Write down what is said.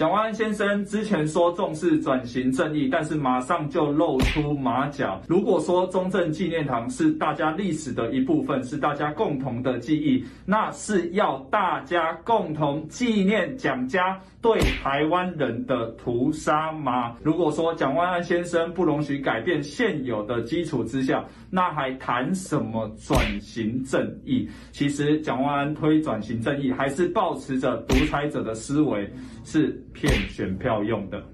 蒋万安先生之前说重视转型正义，但是马上就露出马脚。如果说中正纪念堂是大家历史的一部分，是大家共同的记忆，那是要大家共同纪念蒋家对台湾人的屠杀吗？如果说蒋万安先生不容许改变现有的基础之下，那还谈什么转型正义？其实蒋万安推转型正义，还是抱持着独裁者的思维，是骗选票用的。